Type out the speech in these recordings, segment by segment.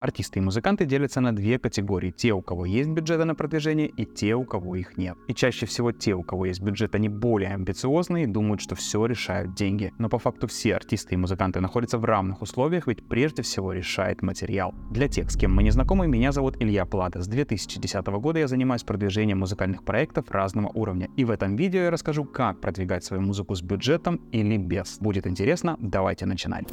Артисты и музыканты делятся на две категории. Те, у кого есть бюджеты на продвижение, и те, у кого их нет. И чаще всего те, у кого есть бюджет, они более амбициозные и думают, что все решают деньги. Но по факту все артисты и музыканты находятся в равных условиях, ведь прежде всего решает материал. Для тех, с кем мы не знакомы, меня зовут Илья Плата. С 2010 года я занимаюсь продвижением музыкальных проектов разного уровня. И в этом видео я расскажу, как продвигать свою музыку с бюджетом или без. Будет интересно? Давайте начинать.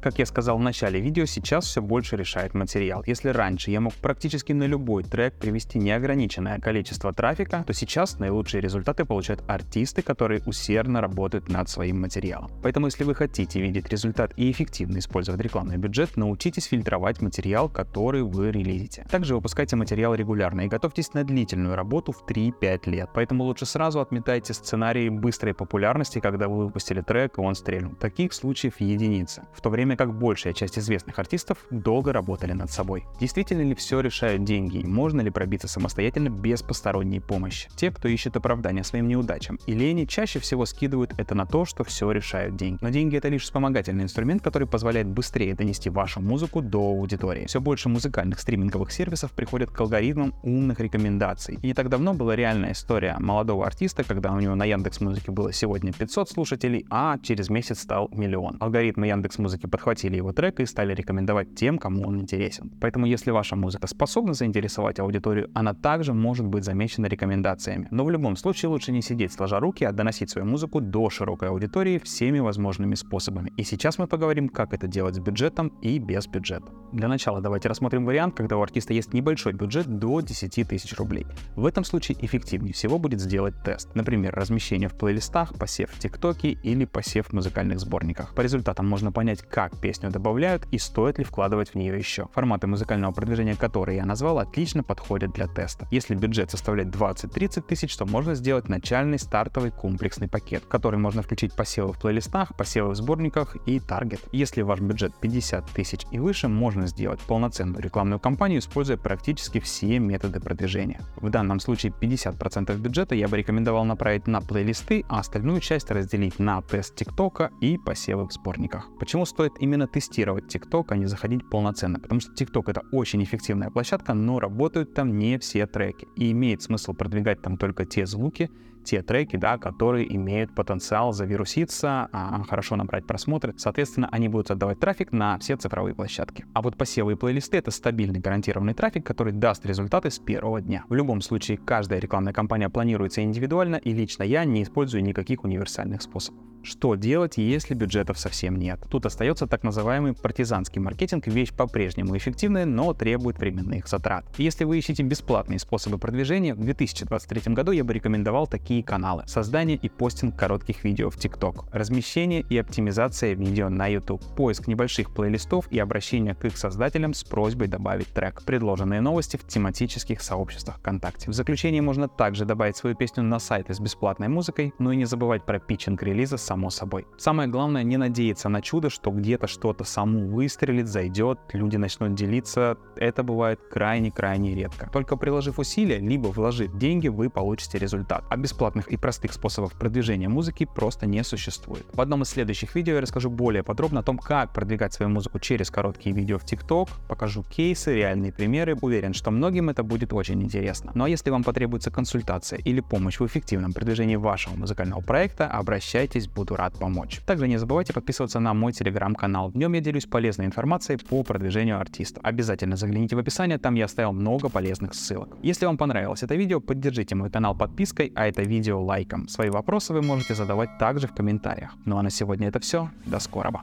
Как я сказал в начале видео, сейчас все больше решает материал. Если раньше я мог практически на любой трек привести неограниченное количество трафика, то сейчас наилучшие результаты получают артисты, которые усердно работают над своим материалом. Поэтому если вы хотите видеть результат и эффективно использовать рекламный бюджет, научитесь фильтровать материал, который вы релизите. Также выпускайте материал регулярно и готовьтесь на длительную работу в 3-5 лет. Поэтому лучше сразу отметайте сценарии быстрой популярности, когда вы выпустили трек и он стрельнул. Таких случаев единицы. В то время время как большая часть известных артистов долго работали над собой. Действительно ли все решают деньги и можно ли пробиться самостоятельно без посторонней помощи? Те, кто ищет оправдания своим неудачам и лени, чаще всего скидывают это на то, что все решают деньги. Но деньги это лишь вспомогательный инструмент, который позволяет быстрее донести вашу музыку до аудитории. Все больше музыкальных стриминговых сервисов приходят к алгоритмам умных рекомендаций. И не так давно была реальная история молодого артиста, когда у него на Яндекс Музыке было сегодня 500 слушателей, а через месяц стал миллион. Алгоритмы Яндекс Музыки подхватили его трек и стали рекомендовать тем, кому он интересен. Поэтому если ваша музыка способна заинтересовать аудиторию, она также может быть замечена рекомендациями. Но в любом случае лучше не сидеть сложа руки, а доносить свою музыку до широкой аудитории всеми возможными способами. И сейчас мы поговорим, как это делать с бюджетом и без бюджета. Для начала давайте рассмотрим вариант, когда у артиста есть небольшой бюджет до 10 тысяч рублей. В этом случае эффективнее всего будет сделать тест. Например, размещение в плейлистах, посев в ТикТоке или посев в музыкальных сборниках. По результатам можно понять, как песню добавляют и стоит ли вкладывать в нее еще. Форматы музыкального продвижения, которые я назвал, отлично подходят для теста. Если бюджет составляет 20-30 тысяч, то можно сделать начальный стартовый комплексный пакет, в который можно включить посевы в плейлистах, посевы в сборниках и таргет. Если ваш бюджет 50 тысяч и выше, можно сделать полноценную рекламную кампанию, используя практически все методы продвижения. В данном случае 50% бюджета я бы рекомендовал направить на плейлисты, а остальную часть разделить на тест ТикТока и посевы в сборниках. Почему стоит именно тестировать TikTok, а не заходить полноценно, потому что TikTok это очень эффективная площадка, но работают там не все треки. И имеет смысл продвигать там только те звуки, те треки, да, которые имеют потенциал завируситься, а, хорошо набрать просмотры. Соответственно, они будут отдавать трафик на все цифровые площадки. А вот посевы и плейлисты — это стабильный гарантированный трафик, который даст результаты с первого дня. В любом случае, каждая рекламная кампания планируется индивидуально, и лично я не использую никаких универсальных способов. Что делать, если бюджетов совсем нет? Тут остается так называемый партизанский маркетинг, вещь по-прежнему эффективная, но требует временных затрат. Если вы ищете бесплатные способы продвижения, в 2023 году я бы рекомендовал такие каналы. Создание и постинг коротких видео в TikTok, размещение и оптимизация видео на YouTube, поиск небольших плейлистов и обращение к их создателям с просьбой добавить трек, предложенные новости в тематических сообществах ВКонтакте. В заключение можно также добавить свою песню на сайты с бесплатной музыкой, но и не забывать про питчинг релиза само собой. Самое главное не надеяться на чудо, что где-то что-то само выстрелит, зайдет, люди начнут делиться. Это бывает крайне-крайне редко. Только приложив усилия, либо вложив деньги, вы получите результат. А бесплатных и простых способов продвижения музыки просто не существует. В одном из следующих видео я расскажу более подробно о том, как продвигать свою музыку через короткие видео в TikTok, покажу кейсы, реальные примеры. Уверен, что многим это будет очень интересно. Ну а если вам потребуется консультация или помощь в эффективном продвижении вашего музыкального проекта, обращайтесь, буду рад помочь. Также не забывайте подписываться на мой телеграм-канал. В нем я делюсь полезной информацией по продвижению артиста. Обязательно загляните в описание, там я оставил много полезных ссылок. Если вам понравилось это видео, поддержите мой канал подпиской, а это видео лайком. Свои вопросы вы можете задавать также в комментариях. Ну а на сегодня это все. До скорого.